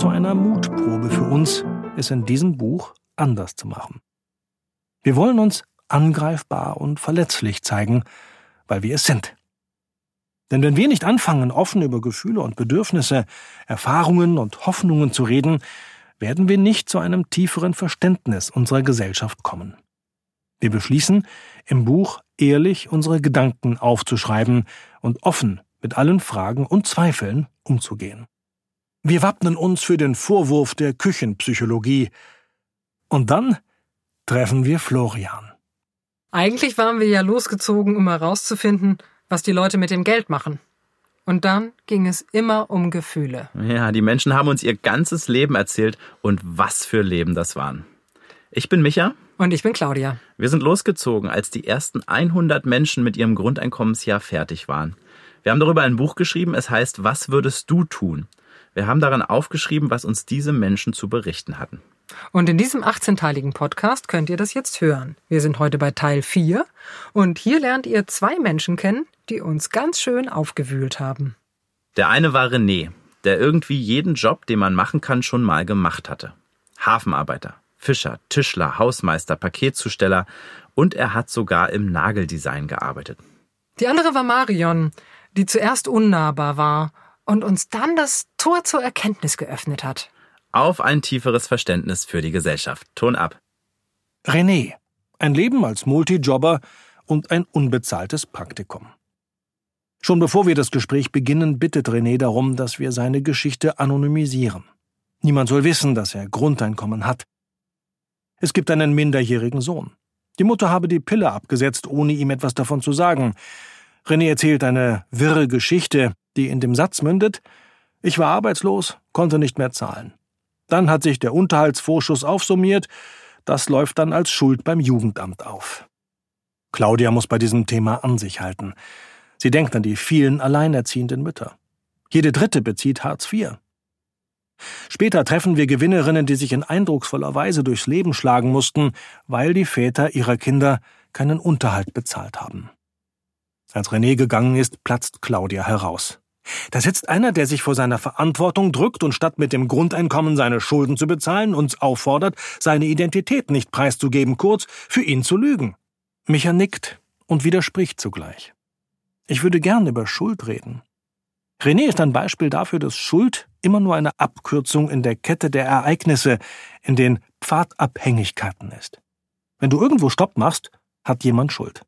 zu einer Mutprobe für uns, es in diesem Buch anders zu machen. Wir wollen uns angreifbar und verletzlich zeigen, weil wir es sind. Denn wenn wir nicht anfangen, offen über Gefühle und Bedürfnisse, Erfahrungen und Hoffnungen zu reden, werden wir nicht zu einem tieferen Verständnis unserer Gesellschaft kommen. Wir beschließen, im Buch ehrlich unsere Gedanken aufzuschreiben und offen mit allen Fragen und Zweifeln umzugehen. Wir wappnen uns für den Vorwurf der Küchenpsychologie. Und dann treffen wir Florian. Eigentlich waren wir ja losgezogen, um herauszufinden, was die Leute mit dem Geld machen. Und dann ging es immer um Gefühle. Ja, die Menschen haben uns ihr ganzes Leben erzählt und was für Leben das waren. Ich bin Micha. Und ich bin Claudia. Wir sind losgezogen, als die ersten 100 Menschen mit ihrem Grundeinkommensjahr fertig waren. Wir haben darüber ein Buch geschrieben, es heißt Was würdest du tun? Wir haben daran aufgeschrieben, was uns diese Menschen zu berichten hatten. Und in diesem 18-teiligen Podcast könnt ihr das jetzt hören. Wir sind heute bei Teil 4 und hier lernt ihr zwei Menschen kennen, die uns ganz schön aufgewühlt haben. Der eine war René, der irgendwie jeden Job, den man machen kann, schon mal gemacht hatte. Hafenarbeiter, Fischer, Tischler, Hausmeister, Paketzusteller und er hat sogar im Nageldesign gearbeitet. Die andere war Marion, die zuerst unnahbar war und uns dann das Tor zur Erkenntnis geöffnet hat. Auf ein tieferes Verständnis für die Gesellschaft. Ton ab. René. Ein Leben als Multijobber und ein unbezahltes Praktikum. Schon bevor wir das Gespräch beginnen, bittet René darum, dass wir seine Geschichte anonymisieren. Niemand soll wissen, dass er Grundeinkommen hat. Es gibt einen minderjährigen Sohn. Die Mutter habe die Pille abgesetzt, ohne ihm etwas davon zu sagen. René erzählt eine wirre Geschichte, die in dem Satz mündet, ich war arbeitslos, konnte nicht mehr zahlen. Dann hat sich der Unterhaltsvorschuss aufsummiert, das läuft dann als Schuld beim Jugendamt auf. Claudia muss bei diesem Thema an sich halten. Sie denkt an die vielen alleinerziehenden Mütter. Jede dritte bezieht Hartz IV. Später treffen wir Gewinnerinnen, die sich in eindrucksvoller Weise durchs Leben schlagen mussten, weil die Väter ihrer Kinder keinen Unterhalt bezahlt haben. Als René gegangen ist, platzt Claudia heraus. Da sitzt einer, der sich vor seiner Verantwortung drückt und statt mit dem Grundeinkommen seine Schulden zu bezahlen, uns auffordert, seine Identität nicht preiszugeben, kurz für ihn zu lügen. Micha nickt und widerspricht zugleich. Ich würde gern über Schuld reden. René ist ein Beispiel dafür, dass Schuld immer nur eine Abkürzung in der Kette der Ereignisse, in den Pfadabhängigkeiten ist. Wenn du irgendwo Stopp machst, hat jemand Schuld.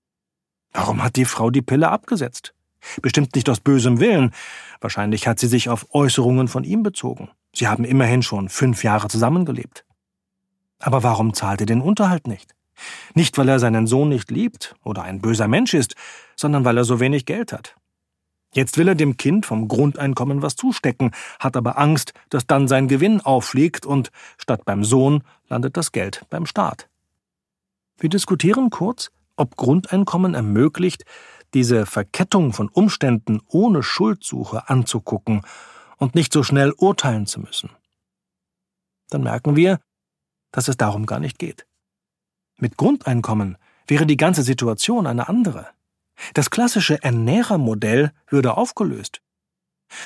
Warum hat die Frau die Pille abgesetzt? Bestimmt nicht aus bösem Willen. Wahrscheinlich hat sie sich auf Äußerungen von ihm bezogen. Sie haben immerhin schon fünf Jahre zusammengelebt. Aber warum zahlt er den Unterhalt nicht? Nicht, weil er seinen Sohn nicht liebt oder ein böser Mensch ist, sondern weil er so wenig Geld hat. Jetzt will er dem Kind vom Grundeinkommen was zustecken, hat aber Angst, dass dann sein Gewinn auffliegt und statt beim Sohn landet das Geld beim Staat. Wir diskutieren kurz, ob Grundeinkommen ermöglicht, diese Verkettung von Umständen ohne Schuldsuche anzugucken und nicht so schnell urteilen zu müssen. Dann merken wir, dass es darum gar nicht geht. Mit Grundeinkommen wäre die ganze Situation eine andere. Das klassische Ernährermodell würde aufgelöst.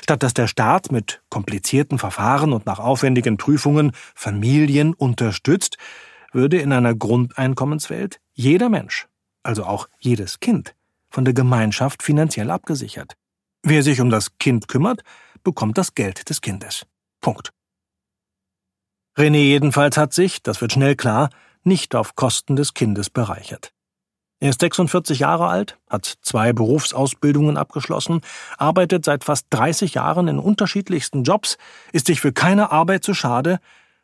Statt dass der Staat mit komplizierten Verfahren und nach aufwendigen Prüfungen Familien unterstützt, würde in einer Grundeinkommenswelt jeder Mensch, also auch jedes Kind, von der Gemeinschaft finanziell abgesichert. Wer sich um das Kind kümmert, bekommt das Geld des Kindes. Punkt. René jedenfalls hat sich, das wird schnell klar, nicht auf Kosten des Kindes bereichert. Er ist 46 Jahre alt, hat zwei Berufsausbildungen abgeschlossen, arbeitet seit fast 30 Jahren in unterschiedlichsten Jobs, ist sich für keine Arbeit zu schade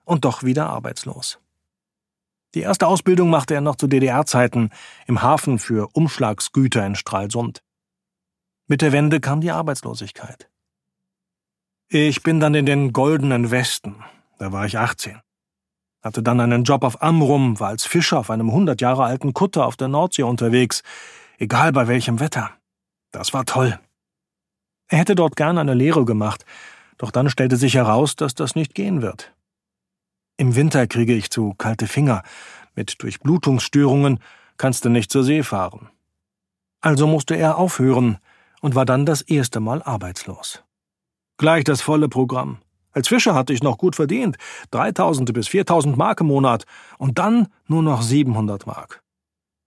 und doch wieder arbeitslos. Die erste Ausbildung machte er noch zu DDR-Zeiten im Hafen für Umschlagsgüter in Stralsund. Mit der Wende kam die Arbeitslosigkeit. Ich bin dann in den goldenen Westen. Da war ich 18. Hatte dann einen Job auf Amrum, war als Fischer auf einem 100 Jahre alten Kutter auf der Nordsee unterwegs, egal bei welchem Wetter. Das war toll. Er hätte dort gern eine Lehre gemacht, doch dann stellte sich heraus, dass das nicht gehen wird. Im Winter kriege ich zu kalte Finger. Mit Durchblutungsstörungen kannst du nicht zur See fahren. Also musste er aufhören und war dann das erste Mal arbeitslos. Gleich das volle Programm. Als Fischer hatte ich noch gut verdient, 3000 bis 4000 Mark im Monat und dann nur noch 700 Mark.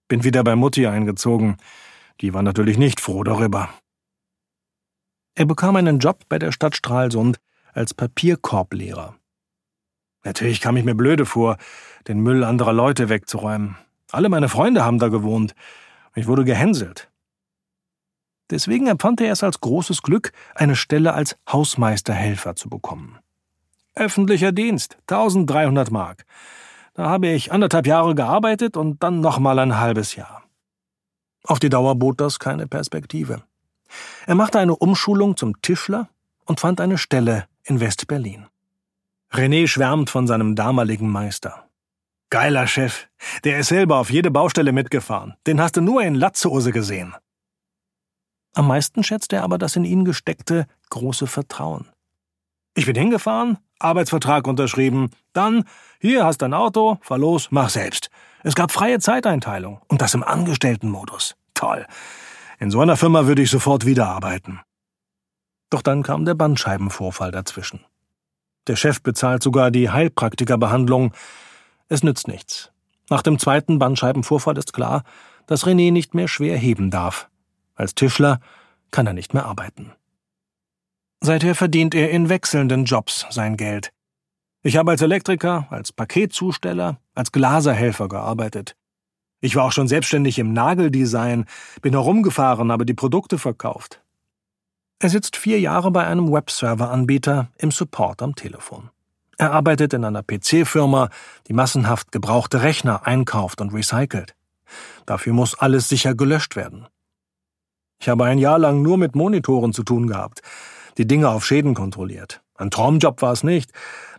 Bin wieder bei Mutti eingezogen. Die war natürlich nicht froh darüber. Er bekam einen Job bei der Stadt Stralsund als Papierkorblehrer. Natürlich kam ich mir blöde vor, den Müll anderer Leute wegzuräumen. Alle meine Freunde haben da gewohnt. Ich wurde gehänselt. Deswegen empfand er es als großes Glück, eine Stelle als Hausmeisterhelfer zu bekommen. Öffentlicher Dienst, 1300 Mark. Da habe ich anderthalb Jahre gearbeitet und dann nochmal ein halbes Jahr. Auf die Dauer bot das keine Perspektive. Er machte eine Umschulung zum Tischler und fand eine Stelle in West-Berlin. René schwärmt von seinem damaligen Meister. Geiler Chef. Der ist selber auf jede Baustelle mitgefahren. Den hast du nur in Latzhose gesehen. Am meisten schätzt er aber das in ihn gesteckte große Vertrauen. Ich bin hingefahren, Arbeitsvertrag unterschrieben, dann, hier hast dein Auto, fahr los, mach selbst. Es gab freie Zeiteinteilung und das im Angestelltenmodus. Toll. In so einer Firma würde ich sofort wieder arbeiten. Doch dann kam der Bandscheibenvorfall dazwischen. Der Chef bezahlt sogar die Heilpraktikerbehandlung. Es nützt nichts. Nach dem zweiten Bandscheibenvorfall ist klar, dass René nicht mehr schwer heben darf. Als Tischler kann er nicht mehr arbeiten. Seither verdient er in wechselnden Jobs sein Geld. Ich habe als Elektriker, als Paketzusteller, als Glaserhelfer gearbeitet. Ich war auch schon selbstständig im Nageldesign, bin herumgefahren, habe die Produkte verkauft. Er sitzt vier Jahre bei einem Webserver-Anbieter im Support am Telefon. Er arbeitet in einer PC-Firma, die massenhaft gebrauchte Rechner einkauft und recycelt. Dafür muss alles sicher gelöscht werden. Ich habe ein Jahr lang nur mit Monitoren zu tun gehabt, die Dinge auf Schäden kontrolliert. Ein Traumjob war es nicht,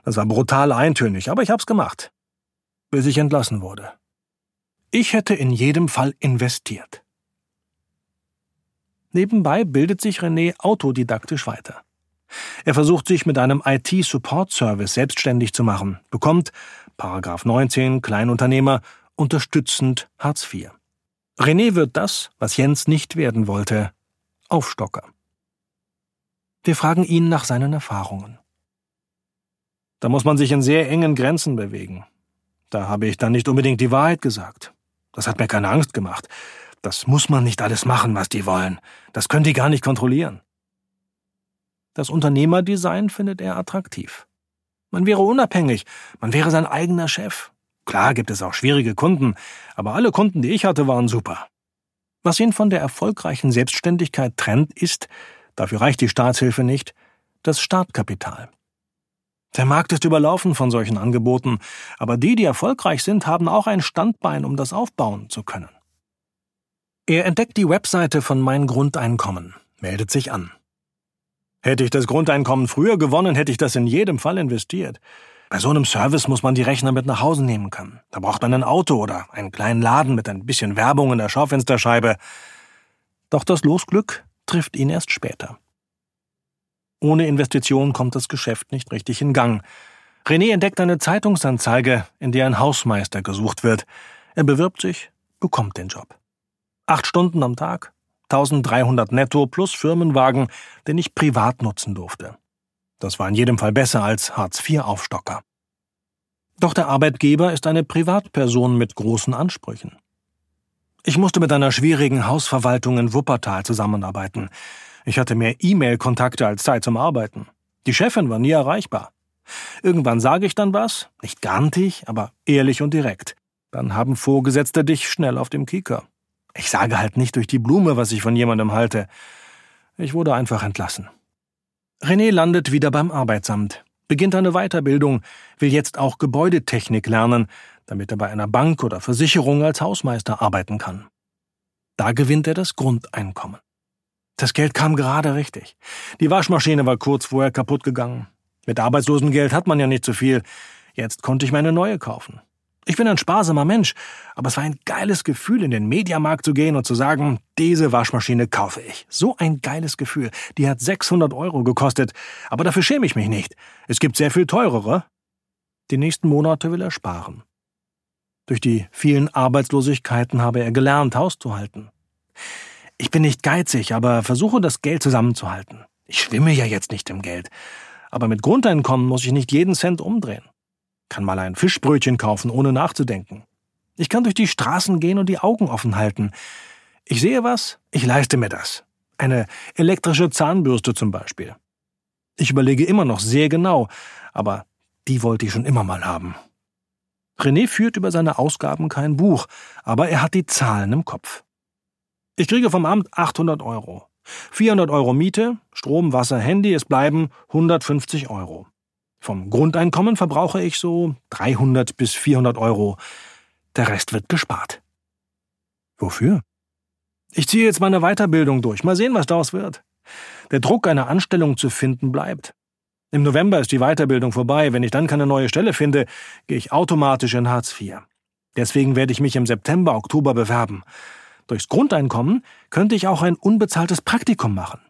das war brutal eintönig, aber ich hab's gemacht. Bis ich entlassen wurde. Ich hätte in jedem Fall investiert. Nebenbei bildet sich René autodidaktisch weiter. Er versucht sich mit einem IT-Support-Service selbstständig zu machen, bekommt, Paragraph 19, Kleinunternehmer, unterstützend Hartz IV. René wird das, was Jens nicht werden wollte, Aufstocker. Wir fragen ihn nach seinen Erfahrungen. Da muss man sich in sehr engen Grenzen bewegen. Da habe ich dann nicht unbedingt die Wahrheit gesagt. Das hat mir keine Angst gemacht. Das muss man nicht alles machen, was die wollen. Das können die gar nicht kontrollieren. Das Unternehmerdesign findet er attraktiv. Man wäre unabhängig, man wäre sein eigener Chef, Klar gibt es auch schwierige Kunden, aber alle Kunden, die ich hatte, waren super. Was ihn von der erfolgreichen Selbstständigkeit trennt, ist, dafür reicht die Staatshilfe nicht, das Startkapital. Der Markt ist überlaufen von solchen Angeboten, aber die, die erfolgreich sind, haben auch ein Standbein, um das aufbauen zu können. Er entdeckt die Webseite von Mein Grundeinkommen, meldet sich an. Hätte ich das Grundeinkommen früher gewonnen, hätte ich das in jedem Fall investiert. Bei so einem Service muss man die Rechner mit nach Hause nehmen können. Da braucht man ein Auto oder einen kleinen Laden mit ein bisschen Werbung in der Schaufensterscheibe. Doch das Losglück trifft ihn erst später. Ohne Investition kommt das Geschäft nicht richtig in Gang. René entdeckt eine Zeitungsanzeige, in der ein Hausmeister gesucht wird. Er bewirbt sich, bekommt den Job. Acht Stunden am Tag, 1300 netto plus Firmenwagen, den ich privat nutzen durfte. Das war in jedem Fall besser als Hartz-IV-Aufstocker. Doch der Arbeitgeber ist eine Privatperson mit großen Ansprüchen. Ich musste mit einer schwierigen Hausverwaltung in Wuppertal zusammenarbeiten. Ich hatte mehr E-Mail-Kontakte als Zeit zum Arbeiten. Die Chefin war nie erreichbar. Irgendwann sage ich dann was, nicht garantig, aber ehrlich und direkt. Dann haben Vorgesetzte dich schnell auf dem Kieker. Ich sage halt nicht durch die Blume, was ich von jemandem halte. Ich wurde einfach entlassen. René landet wieder beim Arbeitsamt, beginnt eine Weiterbildung, will jetzt auch Gebäudetechnik lernen, damit er bei einer Bank oder Versicherung als Hausmeister arbeiten kann. Da gewinnt er das Grundeinkommen. Das Geld kam gerade richtig. Die Waschmaschine war kurz vorher kaputt gegangen. Mit Arbeitslosengeld hat man ja nicht so viel. Jetzt konnte ich mir eine neue kaufen. Ich bin ein sparsamer Mensch, aber es war ein geiles Gefühl, in den Mediamarkt zu gehen und zu sagen, diese Waschmaschine kaufe ich. So ein geiles Gefühl. Die hat 600 Euro gekostet, aber dafür schäme ich mich nicht. Es gibt sehr viel teurere. Die nächsten Monate will er sparen. Durch die vielen Arbeitslosigkeiten habe er gelernt, Haus zu halten. Ich bin nicht geizig, aber versuche das Geld zusammenzuhalten. Ich schwimme ja jetzt nicht im Geld. Aber mit Grundeinkommen muss ich nicht jeden Cent umdrehen. Kann mal ein Fischbrötchen kaufen, ohne nachzudenken. Ich kann durch die Straßen gehen und die Augen offen halten. Ich sehe was, ich leiste mir das. Eine elektrische Zahnbürste zum Beispiel. Ich überlege immer noch sehr genau, aber die wollte ich schon immer mal haben. René führt über seine Ausgaben kein Buch, aber er hat die Zahlen im Kopf. Ich kriege vom Amt 800 Euro. 400 Euro Miete, Strom, Wasser, Handy, es bleiben 150 Euro. Vom Grundeinkommen verbrauche ich so 300 bis 400 Euro. Der Rest wird gespart. Wofür? Ich ziehe jetzt meine Weiterbildung durch. Mal sehen, was daraus wird. Der Druck, eine Anstellung zu finden, bleibt. Im November ist die Weiterbildung vorbei. Wenn ich dann keine neue Stelle finde, gehe ich automatisch in Hartz IV. Deswegen werde ich mich im September, Oktober bewerben. Durchs Grundeinkommen könnte ich auch ein unbezahltes Praktikum machen.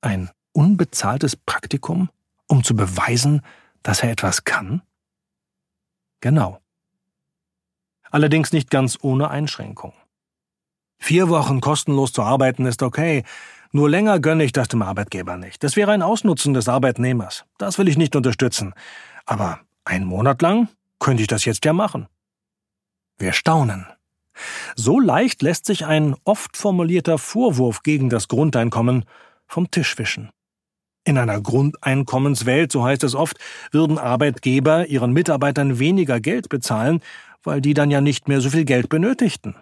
Ein unbezahltes Praktikum, um zu beweisen, dass er etwas kann? Genau. Allerdings nicht ganz ohne Einschränkung. Vier Wochen kostenlos zu arbeiten ist okay, nur länger gönne ich das dem Arbeitgeber nicht. Das wäre ein Ausnutzen des Arbeitnehmers. Das will ich nicht unterstützen. Aber einen Monat lang könnte ich das jetzt ja machen. Wir staunen. So leicht lässt sich ein oft formulierter Vorwurf gegen das Grundeinkommen vom Tisch wischen. In einer Grundeinkommenswelt, so heißt es oft, würden Arbeitgeber ihren Mitarbeitern weniger Geld bezahlen, weil die dann ja nicht mehr so viel Geld benötigten.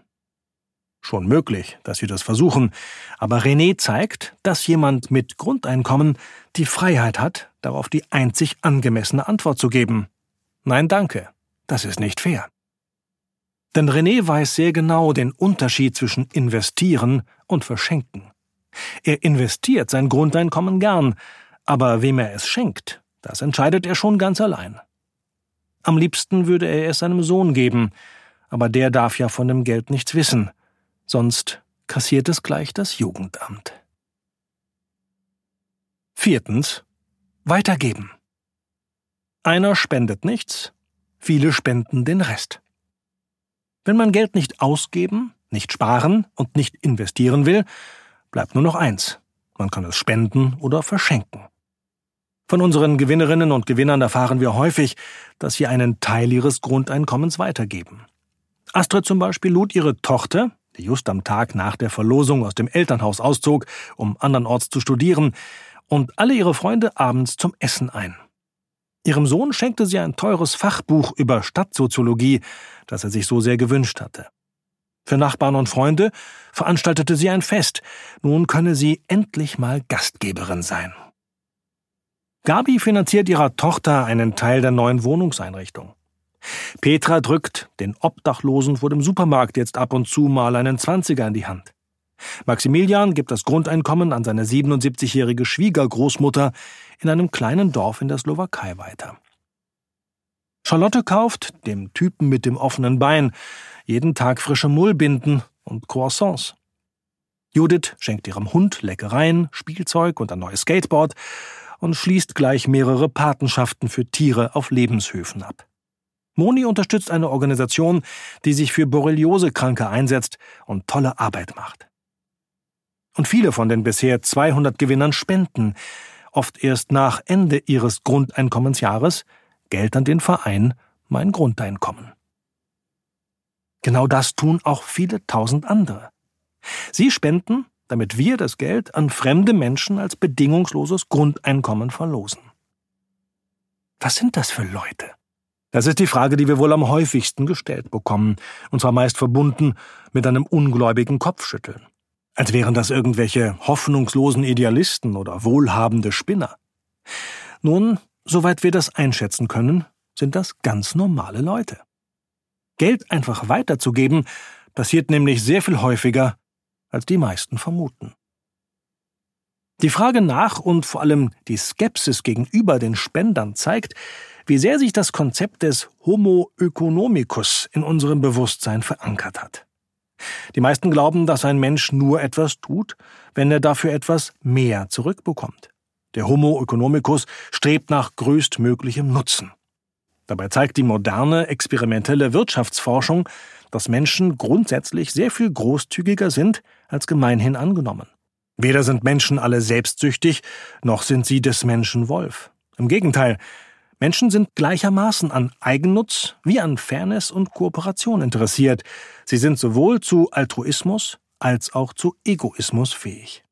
Schon möglich, dass sie das versuchen, aber René zeigt, dass jemand mit Grundeinkommen die Freiheit hat, darauf die einzig angemessene Antwort zu geben. Nein, danke, das ist nicht fair. Denn René weiß sehr genau den Unterschied zwischen investieren und verschenken. Er investiert sein Grundeinkommen gern, aber wem er es schenkt, das entscheidet er schon ganz allein. Am liebsten würde er es seinem Sohn geben, aber der darf ja von dem Geld nichts wissen, sonst kassiert es gleich das Jugendamt. Viertens. Weitergeben. Einer spendet nichts, viele spenden den Rest. Wenn man Geld nicht ausgeben, nicht sparen und nicht investieren will, bleibt nur noch eins. Man kann es spenden oder verschenken. Von unseren Gewinnerinnen und Gewinnern erfahren wir häufig, dass sie einen Teil ihres Grundeinkommens weitergeben. Astrid zum Beispiel lud ihre Tochter, die just am Tag nach der Verlosung aus dem Elternhaus auszog, um andernorts zu studieren, und alle ihre Freunde abends zum Essen ein. Ihrem Sohn schenkte sie ein teures Fachbuch über Stadtsoziologie, das er sich so sehr gewünscht hatte. Für Nachbarn und Freunde veranstaltete sie ein Fest. Nun könne sie endlich mal Gastgeberin sein. Gabi finanziert ihrer Tochter einen Teil der neuen Wohnungseinrichtung. Petra drückt den Obdachlosen vor dem Supermarkt jetzt ab und zu mal einen Zwanziger in die Hand. Maximilian gibt das Grundeinkommen an seine 77-jährige Schwiegergroßmutter in einem kleinen Dorf in der Slowakei weiter. Charlotte kauft, dem Typen mit dem offenen Bein, jeden Tag frische Mullbinden und Croissants. Judith schenkt ihrem Hund Leckereien, Spielzeug und ein neues Skateboard und schließt gleich mehrere Patenschaften für Tiere auf Lebenshöfen ab. Moni unterstützt eine Organisation, die sich für Borreliose-Kranke einsetzt und tolle Arbeit macht. Und viele von den bisher 200 Gewinnern spenden, oft erst nach Ende ihres Grundeinkommensjahres, Geld an den Verein Mein Grundeinkommen. Genau das tun auch viele tausend andere. Sie spenden, damit wir das Geld an fremde Menschen als bedingungsloses Grundeinkommen verlosen. Was sind das für Leute? Das ist die Frage, die wir wohl am häufigsten gestellt bekommen, und zwar meist verbunden mit einem ungläubigen Kopfschütteln als wären das irgendwelche hoffnungslosen Idealisten oder wohlhabende Spinner. Nun, soweit wir das einschätzen können, sind das ganz normale Leute. Geld einfach weiterzugeben, passiert nämlich sehr viel häufiger, als die meisten vermuten. Die Frage nach und vor allem die Skepsis gegenüber den Spendern zeigt, wie sehr sich das Konzept des Homo economicus in unserem Bewusstsein verankert hat. Die meisten glauben, dass ein Mensch nur etwas tut, wenn er dafür etwas mehr zurückbekommt. Der Homo economicus strebt nach größtmöglichem Nutzen. Dabei zeigt die moderne experimentelle Wirtschaftsforschung, dass Menschen grundsätzlich sehr viel großzügiger sind als gemeinhin angenommen. Weder sind Menschen alle selbstsüchtig, noch sind sie des Menschen Wolf. Im Gegenteil, Menschen sind gleichermaßen an Eigennutz wie an Fairness und Kooperation interessiert. Sie sind sowohl zu Altruismus als auch zu Egoismus fähig.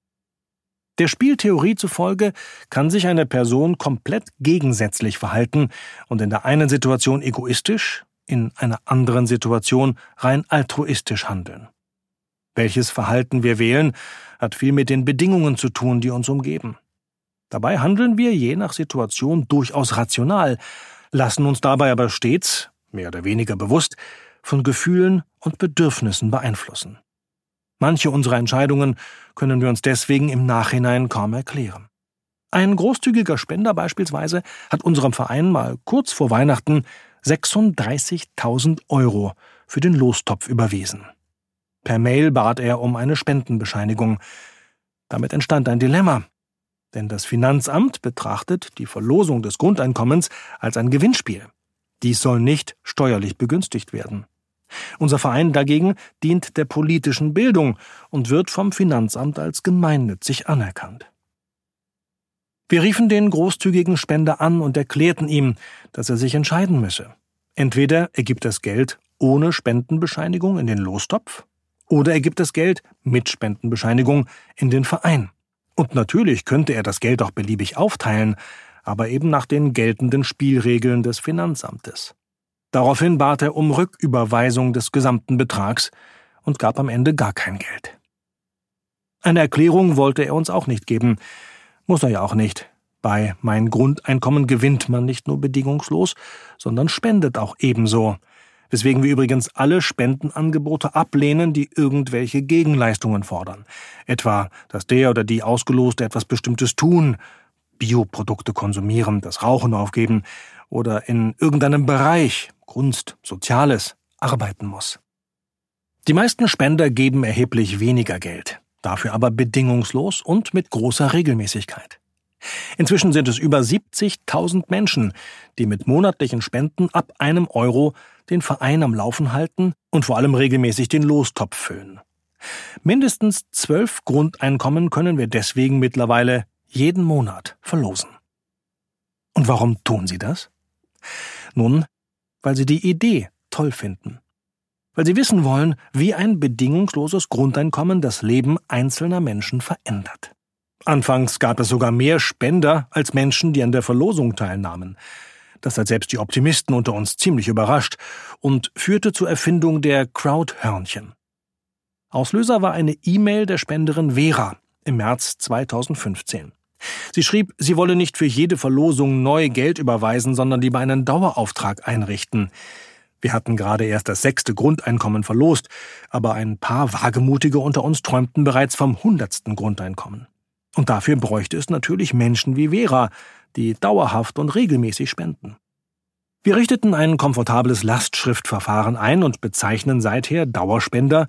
Der Spieltheorie zufolge kann sich eine Person komplett gegensätzlich verhalten und in der einen Situation egoistisch, in einer anderen Situation rein altruistisch handeln. Welches Verhalten wir wählen, hat viel mit den Bedingungen zu tun, die uns umgeben. Dabei handeln wir je nach Situation durchaus rational, lassen uns dabei aber stets, mehr oder weniger bewusst, von Gefühlen und Bedürfnissen beeinflussen. Manche unserer Entscheidungen können wir uns deswegen im Nachhinein kaum erklären. Ein großzügiger Spender beispielsweise hat unserem Verein mal kurz vor Weihnachten 36.000 Euro für den Lostopf überwiesen. Per Mail bat er um eine Spendenbescheinigung. Damit entstand ein Dilemma. Denn das Finanzamt betrachtet die Verlosung des Grundeinkommens als ein Gewinnspiel. Dies soll nicht steuerlich begünstigt werden. Unser Verein dagegen dient der politischen Bildung und wird vom Finanzamt als gemeinnützig anerkannt. Wir riefen den großzügigen Spender an und erklärten ihm, dass er sich entscheiden müsse. Entweder er gibt das Geld ohne Spendenbescheinigung in den Lostopf, oder er gibt das Geld mit Spendenbescheinigung in den Verein. Und natürlich könnte er das Geld auch beliebig aufteilen, aber eben nach den geltenden Spielregeln des Finanzamtes. Daraufhin bat er um Rücküberweisung des gesamten Betrags und gab am Ende gar kein Geld. Eine Erklärung wollte er uns auch nicht geben, muss er ja auch nicht. Bei Mein Grundeinkommen gewinnt man nicht nur bedingungslos, sondern spendet auch ebenso, weswegen wir übrigens alle Spendenangebote ablehnen, die irgendwelche Gegenleistungen fordern. Etwa, dass der oder die Ausgeloste etwas Bestimmtes tun, Bioprodukte konsumieren, das Rauchen aufgeben oder in irgendeinem Bereich, Kunst, Soziales, arbeiten muss. Die meisten Spender geben erheblich weniger Geld, dafür aber bedingungslos und mit großer Regelmäßigkeit. Inzwischen sind es über 70.000 Menschen, die mit monatlichen Spenden ab einem Euro den Verein am Laufen halten und vor allem regelmäßig den Lostopf füllen. Mindestens zwölf Grundeinkommen können wir deswegen mittlerweile jeden Monat verlosen. Und warum tun sie das? Nun, weil sie die Idee toll finden. Weil sie wissen wollen, wie ein bedingungsloses Grundeinkommen das Leben einzelner Menschen verändert. Anfangs gab es sogar mehr Spender als Menschen, die an der Verlosung teilnahmen. Das hat selbst die Optimisten unter uns ziemlich überrascht und führte zur Erfindung der Crowdhörnchen. Auslöser war eine E-Mail der Spenderin Vera im März 2015. Sie schrieb, sie wolle nicht für jede Verlosung neu Geld überweisen, sondern lieber einen Dauerauftrag einrichten. Wir hatten gerade erst das sechste Grundeinkommen verlost, aber ein paar Wagemutige unter uns träumten bereits vom hundertsten Grundeinkommen. Und dafür bräuchte es natürlich Menschen wie Vera, die dauerhaft und regelmäßig spenden. Wir richteten ein komfortables Lastschriftverfahren ein und bezeichnen seither Dauerspender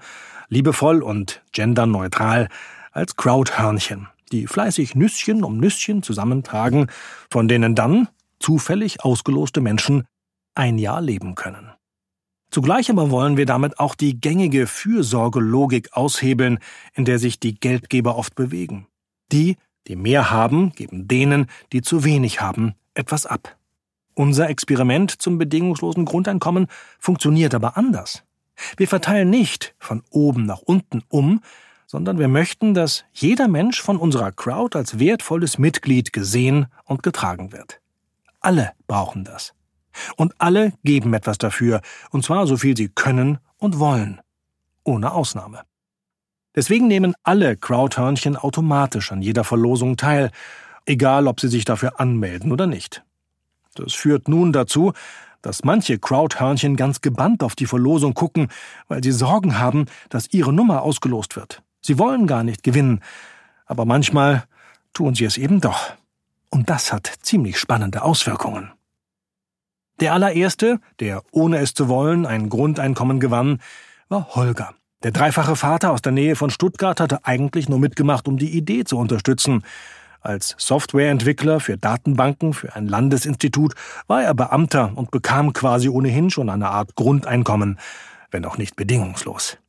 liebevoll und genderneutral als Crowdhörnchen die fleißig Nüsschen um Nüsschen zusammentragen, von denen dann zufällig ausgeloste Menschen ein Jahr leben können. Zugleich aber wollen wir damit auch die gängige Fürsorgelogik aushebeln, in der sich die Geldgeber oft bewegen. Die, die mehr haben, geben denen, die zu wenig haben, etwas ab. Unser Experiment zum bedingungslosen Grundeinkommen funktioniert aber anders. Wir verteilen nicht von oben nach unten um, sondern wir möchten, dass jeder Mensch von unserer Crowd als wertvolles Mitglied gesehen und getragen wird. Alle brauchen das. Und alle geben etwas dafür, und zwar so viel sie können und wollen. Ohne Ausnahme. Deswegen nehmen alle Crowdhörnchen automatisch an jeder Verlosung teil, egal ob sie sich dafür anmelden oder nicht. Das führt nun dazu, dass manche Crowdhörnchen ganz gebannt auf die Verlosung gucken, weil sie Sorgen haben, dass ihre Nummer ausgelost wird. Sie wollen gar nicht gewinnen, aber manchmal tun sie es eben doch. Und das hat ziemlich spannende Auswirkungen. Der allererste, der ohne es zu wollen ein Grundeinkommen gewann, war Holger. Der dreifache Vater aus der Nähe von Stuttgart hatte eigentlich nur mitgemacht, um die Idee zu unterstützen. Als Softwareentwickler für Datenbanken für ein Landesinstitut war er Beamter und bekam quasi ohnehin schon eine Art Grundeinkommen, wenn auch nicht bedingungslos.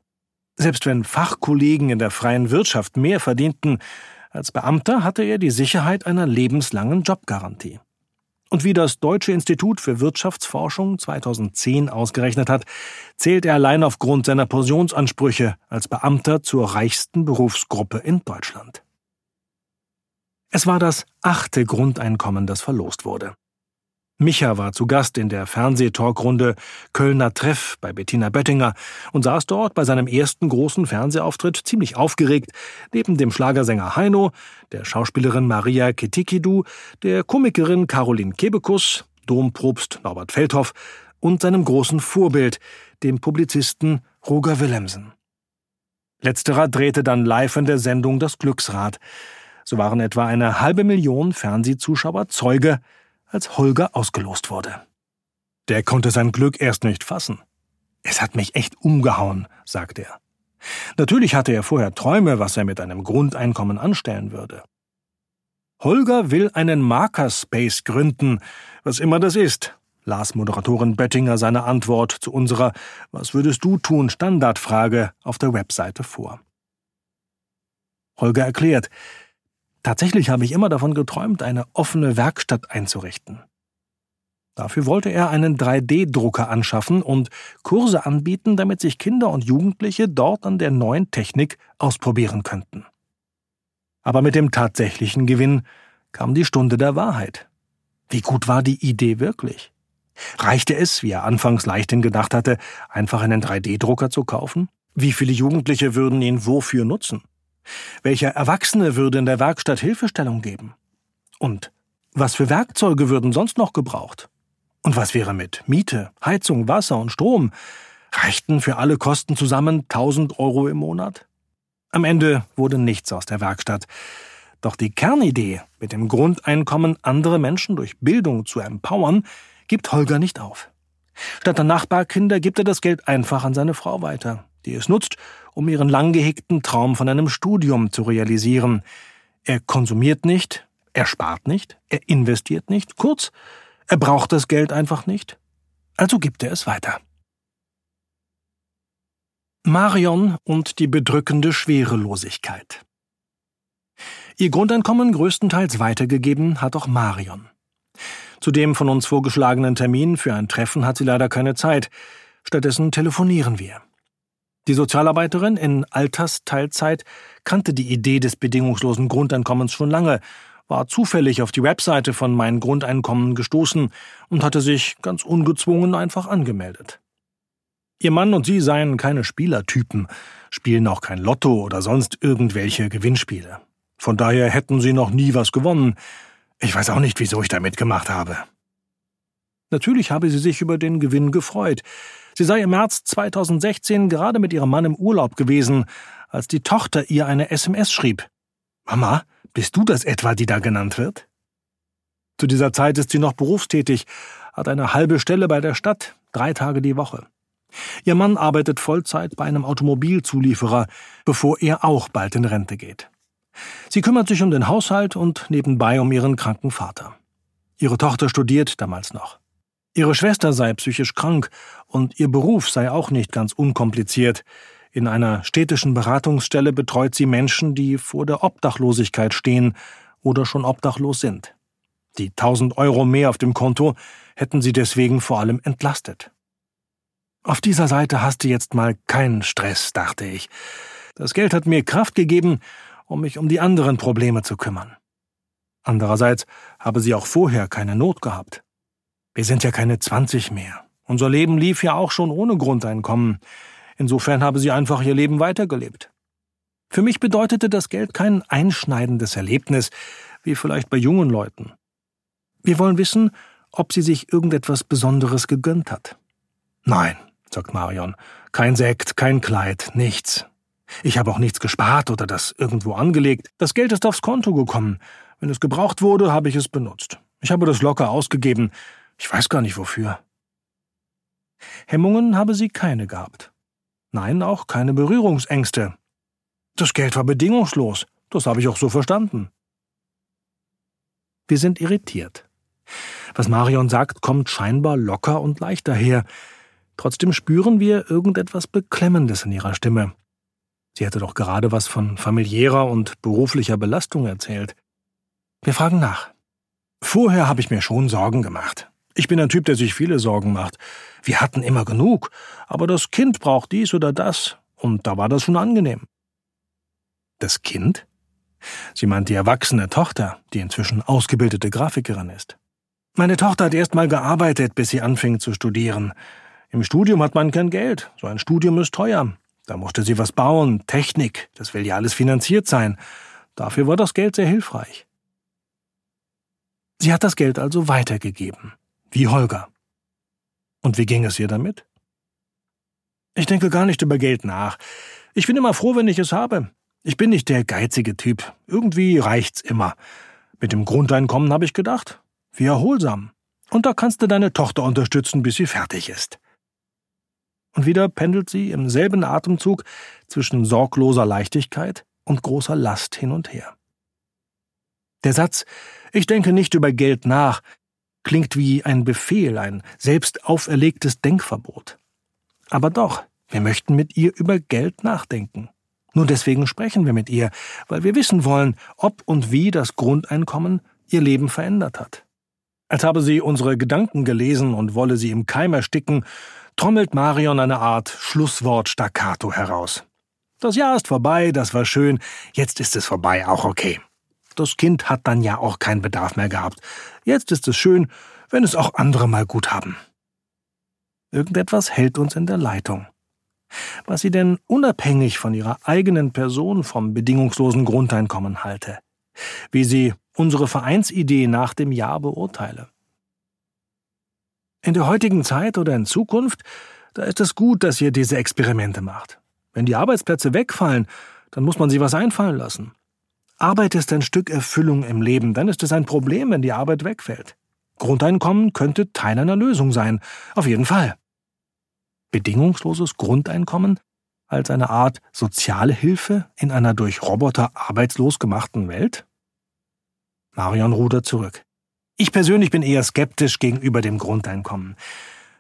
Selbst wenn Fachkollegen in der freien Wirtschaft mehr verdienten, als Beamter hatte er die Sicherheit einer lebenslangen Jobgarantie. Und wie das Deutsche Institut für Wirtschaftsforschung 2010 ausgerechnet hat, zählt er allein aufgrund seiner Pensionsansprüche als Beamter zur reichsten Berufsgruppe in Deutschland. Es war das achte Grundeinkommen, das verlost wurde. Micha war zu Gast in der Fernsehtalkrunde Kölner Treff bei Bettina Böttinger und saß dort bei seinem ersten großen Fernsehauftritt ziemlich aufgeregt neben dem Schlagersänger Heino, der Schauspielerin Maria Ketikidu, der Komikerin Caroline Kebekus, Dompropst Norbert Feldhoff und seinem großen Vorbild, dem Publizisten Roger Willemsen. Letzterer drehte dann live in der Sendung Das Glücksrad. So waren etwa eine halbe Million Fernsehzuschauer Zeuge als Holger ausgelost wurde. Der konnte sein Glück erst nicht fassen. Es hat mich echt umgehauen, sagte er. Natürlich hatte er vorher Träume, was er mit einem Grundeinkommen anstellen würde. Holger will einen Markerspace gründen, was immer das ist, las Moderatorin Böttinger seine Antwort zu unserer Was würdest du tun Standardfrage auf der Webseite vor. Holger erklärt, Tatsächlich habe ich immer davon geträumt, eine offene Werkstatt einzurichten. Dafür wollte er einen 3D-Drucker anschaffen und Kurse anbieten, damit sich Kinder und Jugendliche dort an der neuen Technik ausprobieren könnten. Aber mit dem tatsächlichen Gewinn kam die Stunde der Wahrheit. Wie gut war die Idee wirklich? Reichte es, wie er anfangs leichthin gedacht hatte, einfach einen 3D-Drucker zu kaufen? Wie viele Jugendliche würden ihn wofür nutzen? Welcher Erwachsene würde in der Werkstatt Hilfestellung geben? Und was für Werkzeuge würden sonst noch gebraucht? Und was wäre mit Miete, Heizung, Wasser und Strom? Reichten für alle Kosten zusammen 1000 Euro im Monat? Am Ende wurde nichts aus der Werkstatt. Doch die Kernidee, mit dem Grundeinkommen andere Menschen durch Bildung zu empowern, gibt Holger nicht auf. Statt der Nachbarkinder gibt er das Geld einfach an seine Frau weiter, die es nutzt, um ihren lang gehegten Traum von einem Studium zu realisieren. Er konsumiert nicht, er spart nicht, er investiert nicht, kurz, er braucht das Geld einfach nicht, also gibt er es weiter. Marion und die bedrückende Schwerelosigkeit. Ihr Grundeinkommen größtenteils weitergegeben hat auch Marion. Zu dem von uns vorgeschlagenen Termin für ein Treffen hat sie leider keine Zeit. Stattdessen telefonieren wir. Die Sozialarbeiterin in Altersteilzeit kannte die Idee des bedingungslosen Grundeinkommens schon lange, war zufällig auf die Webseite von Mein Grundeinkommen gestoßen und hatte sich ganz ungezwungen einfach angemeldet. Ihr Mann und sie seien keine Spielertypen, spielen auch kein Lotto oder sonst irgendwelche Gewinnspiele. Von daher hätten sie noch nie was gewonnen. Ich weiß auch nicht, wieso ich da mitgemacht habe. Natürlich habe sie sich über den Gewinn gefreut. Sie sei im März 2016 gerade mit ihrem Mann im Urlaub gewesen, als die Tochter ihr eine SMS schrieb. Mama, bist du das etwa, die da genannt wird? Zu dieser Zeit ist sie noch berufstätig, hat eine halbe Stelle bei der Stadt, drei Tage die Woche. Ihr Mann arbeitet Vollzeit bei einem Automobilzulieferer, bevor er auch bald in Rente geht. Sie kümmert sich um den Haushalt und nebenbei um ihren kranken Vater. Ihre Tochter studiert damals noch. Ihre Schwester sei psychisch krank und ihr Beruf sei auch nicht ganz unkompliziert. In einer städtischen Beratungsstelle betreut sie Menschen, die vor der Obdachlosigkeit stehen oder schon obdachlos sind. Die 1000 Euro mehr auf dem Konto hätten sie deswegen vor allem entlastet. Auf dieser Seite hast du jetzt mal keinen Stress, dachte ich. Das Geld hat mir Kraft gegeben, um mich um die anderen Probleme zu kümmern. Andererseits habe sie auch vorher keine Not gehabt. Wir sind ja keine 20 mehr. Unser Leben lief ja auch schon ohne Grundeinkommen. Insofern habe sie einfach ihr Leben weitergelebt. Für mich bedeutete das Geld kein einschneidendes Erlebnis, wie vielleicht bei jungen Leuten. Wir wollen wissen, ob sie sich irgendetwas Besonderes gegönnt hat. Nein, sagt Marion, kein Sekt, kein Kleid, nichts. Ich habe auch nichts gespart oder das irgendwo angelegt. Das Geld ist aufs Konto gekommen. Wenn es gebraucht wurde, habe ich es benutzt. Ich habe das locker ausgegeben. Ich weiß gar nicht wofür. Hemmungen habe sie keine gehabt. Nein, auch keine Berührungsängste. Das Geld war bedingungslos, das habe ich auch so verstanden. Wir sind irritiert. Was Marion sagt, kommt scheinbar locker und leicht daher. Trotzdem spüren wir irgendetwas Beklemmendes in ihrer Stimme. Sie hatte doch gerade was von familiärer und beruflicher Belastung erzählt. Wir fragen nach. Vorher habe ich mir schon Sorgen gemacht. Ich bin ein Typ, der sich viele Sorgen macht. Wir hatten immer genug, aber das Kind braucht dies oder das, und da war das schon angenehm. Das Kind? Sie meint die erwachsene Tochter, die inzwischen ausgebildete Grafikerin ist. Meine Tochter hat erst mal gearbeitet, bis sie anfing zu studieren. Im Studium hat man kein Geld. So ein Studium ist teuer. Da musste sie was bauen, Technik, das will ja alles finanziert sein. Dafür war das Geld sehr hilfreich. Sie hat das Geld also weitergegeben, wie Holger. Und wie ging es ihr damit? Ich denke gar nicht über Geld nach. Ich bin immer froh, wenn ich es habe. Ich bin nicht der geizige Typ. Irgendwie reicht's immer. Mit dem Grundeinkommen habe ich gedacht, wie erholsam. Und da kannst du deine Tochter unterstützen, bis sie fertig ist. Und wieder pendelt sie im selben Atemzug zwischen sorgloser Leichtigkeit und großer Last hin und her. Der Satz Ich denke nicht über Geld nach klingt wie ein Befehl, ein selbst auferlegtes Denkverbot. Aber doch, wir möchten mit ihr über Geld nachdenken. Nur deswegen sprechen wir mit ihr, weil wir wissen wollen, ob und wie das Grundeinkommen ihr Leben verändert hat. Als habe sie unsere Gedanken gelesen und wolle sie im Keim ersticken, trommelt Marion eine Art Schlusswort staccato heraus. Das Jahr ist vorbei, das war schön, jetzt ist es vorbei, auch okay. Das Kind hat dann ja auch keinen Bedarf mehr gehabt. Jetzt ist es schön, wenn es auch andere mal gut haben. Irgendetwas hält uns in der Leitung. Was sie denn unabhängig von ihrer eigenen Person vom bedingungslosen Grundeinkommen halte. Wie sie unsere Vereinsidee nach dem Jahr beurteile. In der heutigen Zeit oder in Zukunft, da ist es gut, dass ihr diese Experimente macht. Wenn die Arbeitsplätze wegfallen, dann muss man sie was einfallen lassen. Arbeit ist ein Stück Erfüllung im Leben, dann ist es ein Problem, wenn die Arbeit wegfällt. Grundeinkommen könnte Teil einer Lösung sein, auf jeden Fall. Bedingungsloses Grundeinkommen als eine Art soziale Hilfe in einer durch Roboter arbeitslos gemachten Welt? Marion rudert zurück. Ich persönlich bin eher skeptisch gegenüber dem Grundeinkommen.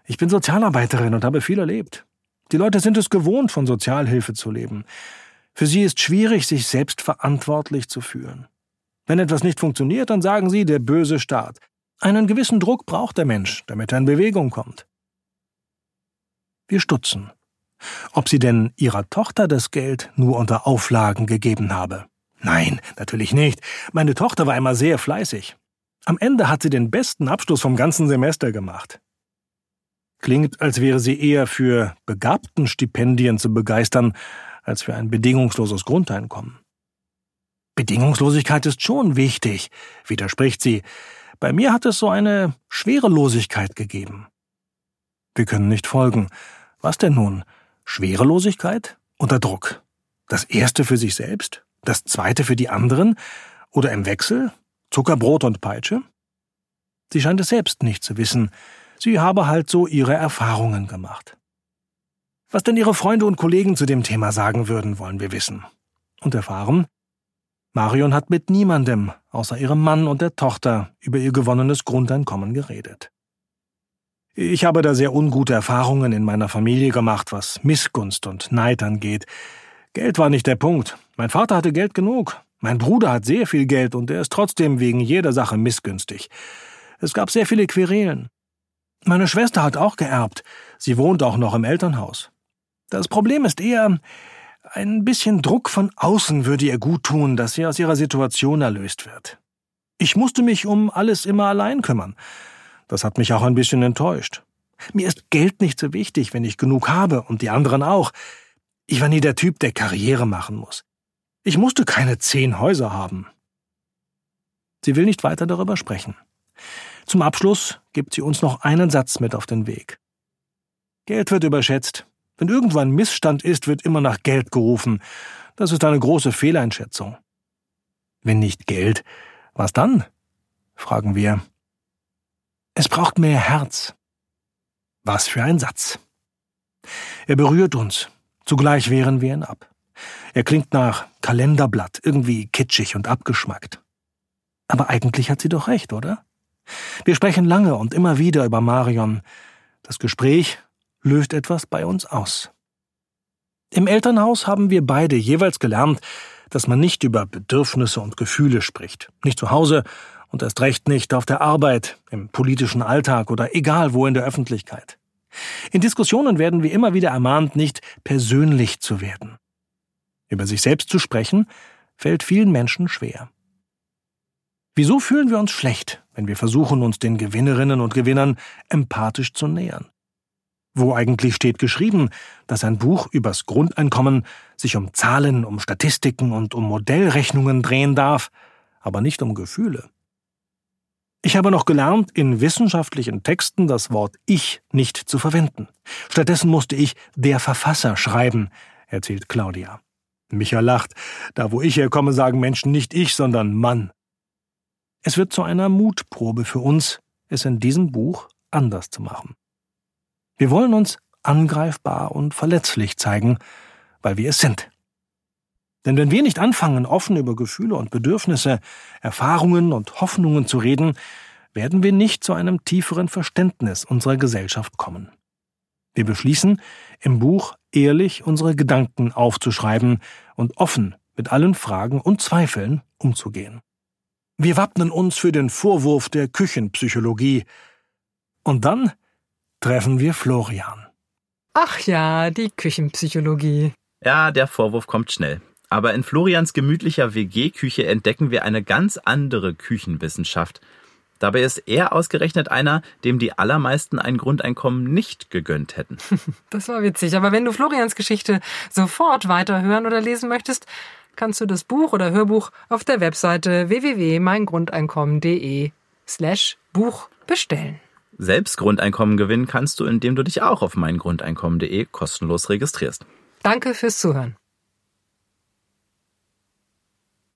Ich bin Sozialarbeiterin und habe viel erlebt. Die Leute sind es gewohnt, von Sozialhilfe zu leben. Für sie ist schwierig, sich selbst verantwortlich zu fühlen. Wenn etwas nicht funktioniert, dann sagen sie der böse Staat. Einen gewissen Druck braucht der Mensch, damit er in Bewegung kommt. Wir stutzen. Ob sie denn ihrer Tochter das Geld nur unter Auflagen gegeben habe. Nein, natürlich nicht. Meine Tochter war immer sehr fleißig. Am Ende hat sie den besten Abschluss vom ganzen Semester gemacht. Klingt, als wäre sie eher für begabten Stipendien zu begeistern, als für ein bedingungsloses Grundeinkommen. Bedingungslosigkeit ist schon wichtig, widerspricht sie. Bei mir hat es so eine Schwerelosigkeit gegeben. Wir können nicht folgen. Was denn nun? Schwerelosigkeit oder Druck? Das erste für sich selbst? Das zweite für die anderen? Oder im Wechsel? Zuckerbrot und Peitsche? Sie scheint es selbst nicht zu wissen. Sie habe halt so ihre Erfahrungen gemacht. Was denn ihre Freunde und Kollegen zu dem Thema sagen würden, wollen wir wissen. Und erfahren, Marion hat mit niemandem außer ihrem Mann und der Tochter über ihr gewonnenes Grundeinkommen geredet. Ich habe da sehr ungute Erfahrungen in meiner Familie gemacht, was Missgunst und Neid angeht. Geld war nicht der Punkt. Mein Vater hatte Geld genug. Mein Bruder hat sehr viel Geld und er ist trotzdem wegen jeder Sache missgünstig. Es gab sehr viele Querelen. Meine Schwester hat auch geerbt. Sie wohnt auch noch im Elternhaus. Das Problem ist eher, ein bisschen Druck von außen würde ihr gut tun, dass sie aus ihrer Situation erlöst wird. Ich musste mich um alles immer allein kümmern. Das hat mich auch ein bisschen enttäuscht. Mir ist Geld nicht so wichtig, wenn ich genug habe und die anderen auch. Ich war nie der Typ, der Karriere machen muss. Ich musste keine zehn Häuser haben. Sie will nicht weiter darüber sprechen. Zum Abschluss gibt sie uns noch einen Satz mit auf den Weg. Geld wird überschätzt. Wenn irgendwo ein Missstand ist, wird immer nach Geld gerufen. Das ist eine große Fehleinschätzung. Wenn nicht Geld, was dann? fragen wir. Es braucht mehr Herz. Was für ein Satz. Er berührt uns, zugleich wehren wir ihn ab. Er klingt nach Kalenderblatt, irgendwie kitschig und abgeschmackt. Aber eigentlich hat sie doch recht, oder? Wir sprechen lange und immer wieder über Marion. Das Gespräch löst etwas bei uns aus. Im Elternhaus haben wir beide jeweils gelernt, dass man nicht über Bedürfnisse und Gefühle spricht. Nicht zu Hause und erst recht nicht auf der Arbeit, im politischen Alltag oder egal wo in der Öffentlichkeit. In Diskussionen werden wir immer wieder ermahnt, nicht persönlich zu werden. Über sich selbst zu sprechen, fällt vielen Menschen schwer. Wieso fühlen wir uns schlecht, wenn wir versuchen, uns den Gewinnerinnen und Gewinnern empathisch zu nähern? Wo eigentlich steht geschrieben, dass ein Buch übers Grundeinkommen sich um Zahlen, um Statistiken und um Modellrechnungen drehen darf, aber nicht um Gefühle? Ich habe noch gelernt, in wissenschaftlichen Texten das Wort Ich nicht zu verwenden. Stattdessen musste ich der Verfasser schreiben, erzählt Claudia. Micha lacht. Da wo ich herkomme, sagen Menschen nicht ich, sondern Mann. Es wird zu einer Mutprobe für uns, es in diesem Buch anders zu machen. Wir wollen uns angreifbar und verletzlich zeigen, weil wir es sind. Denn wenn wir nicht anfangen, offen über Gefühle und Bedürfnisse, Erfahrungen und Hoffnungen zu reden, werden wir nicht zu einem tieferen Verständnis unserer Gesellschaft kommen. Wir beschließen, im Buch ehrlich unsere Gedanken aufzuschreiben und offen mit allen Fragen und Zweifeln umzugehen. Wir wappnen uns für den Vorwurf der Küchenpsychologie. Und dann treffen wir Florian. Ach ja, die Küchenpsychologie. Ja, der Vorwurf kommt schnell. Aber in Florians gemütlicher WG-Küche entdecken wir eine ganz andere Küchenwissenschaft. Dabei ist er ausgerechnet einer, dem die allermeisten ein Grundeinkommen nicht gegönnt hätten. Das war witzig. Aber wenn du Florians Geschichte sofort weiterhören oder lesen möchtest, kannst du das Buch oder Hörbuch auf der Webseite www.meingrundeinkommen.de slash Buch bestellen. Selbst Grundeinkommen gewinnen kannst du, indem du dich auch auf meingrundeinkommen.de kostenlos registrierst. Danke fürs Zuhören.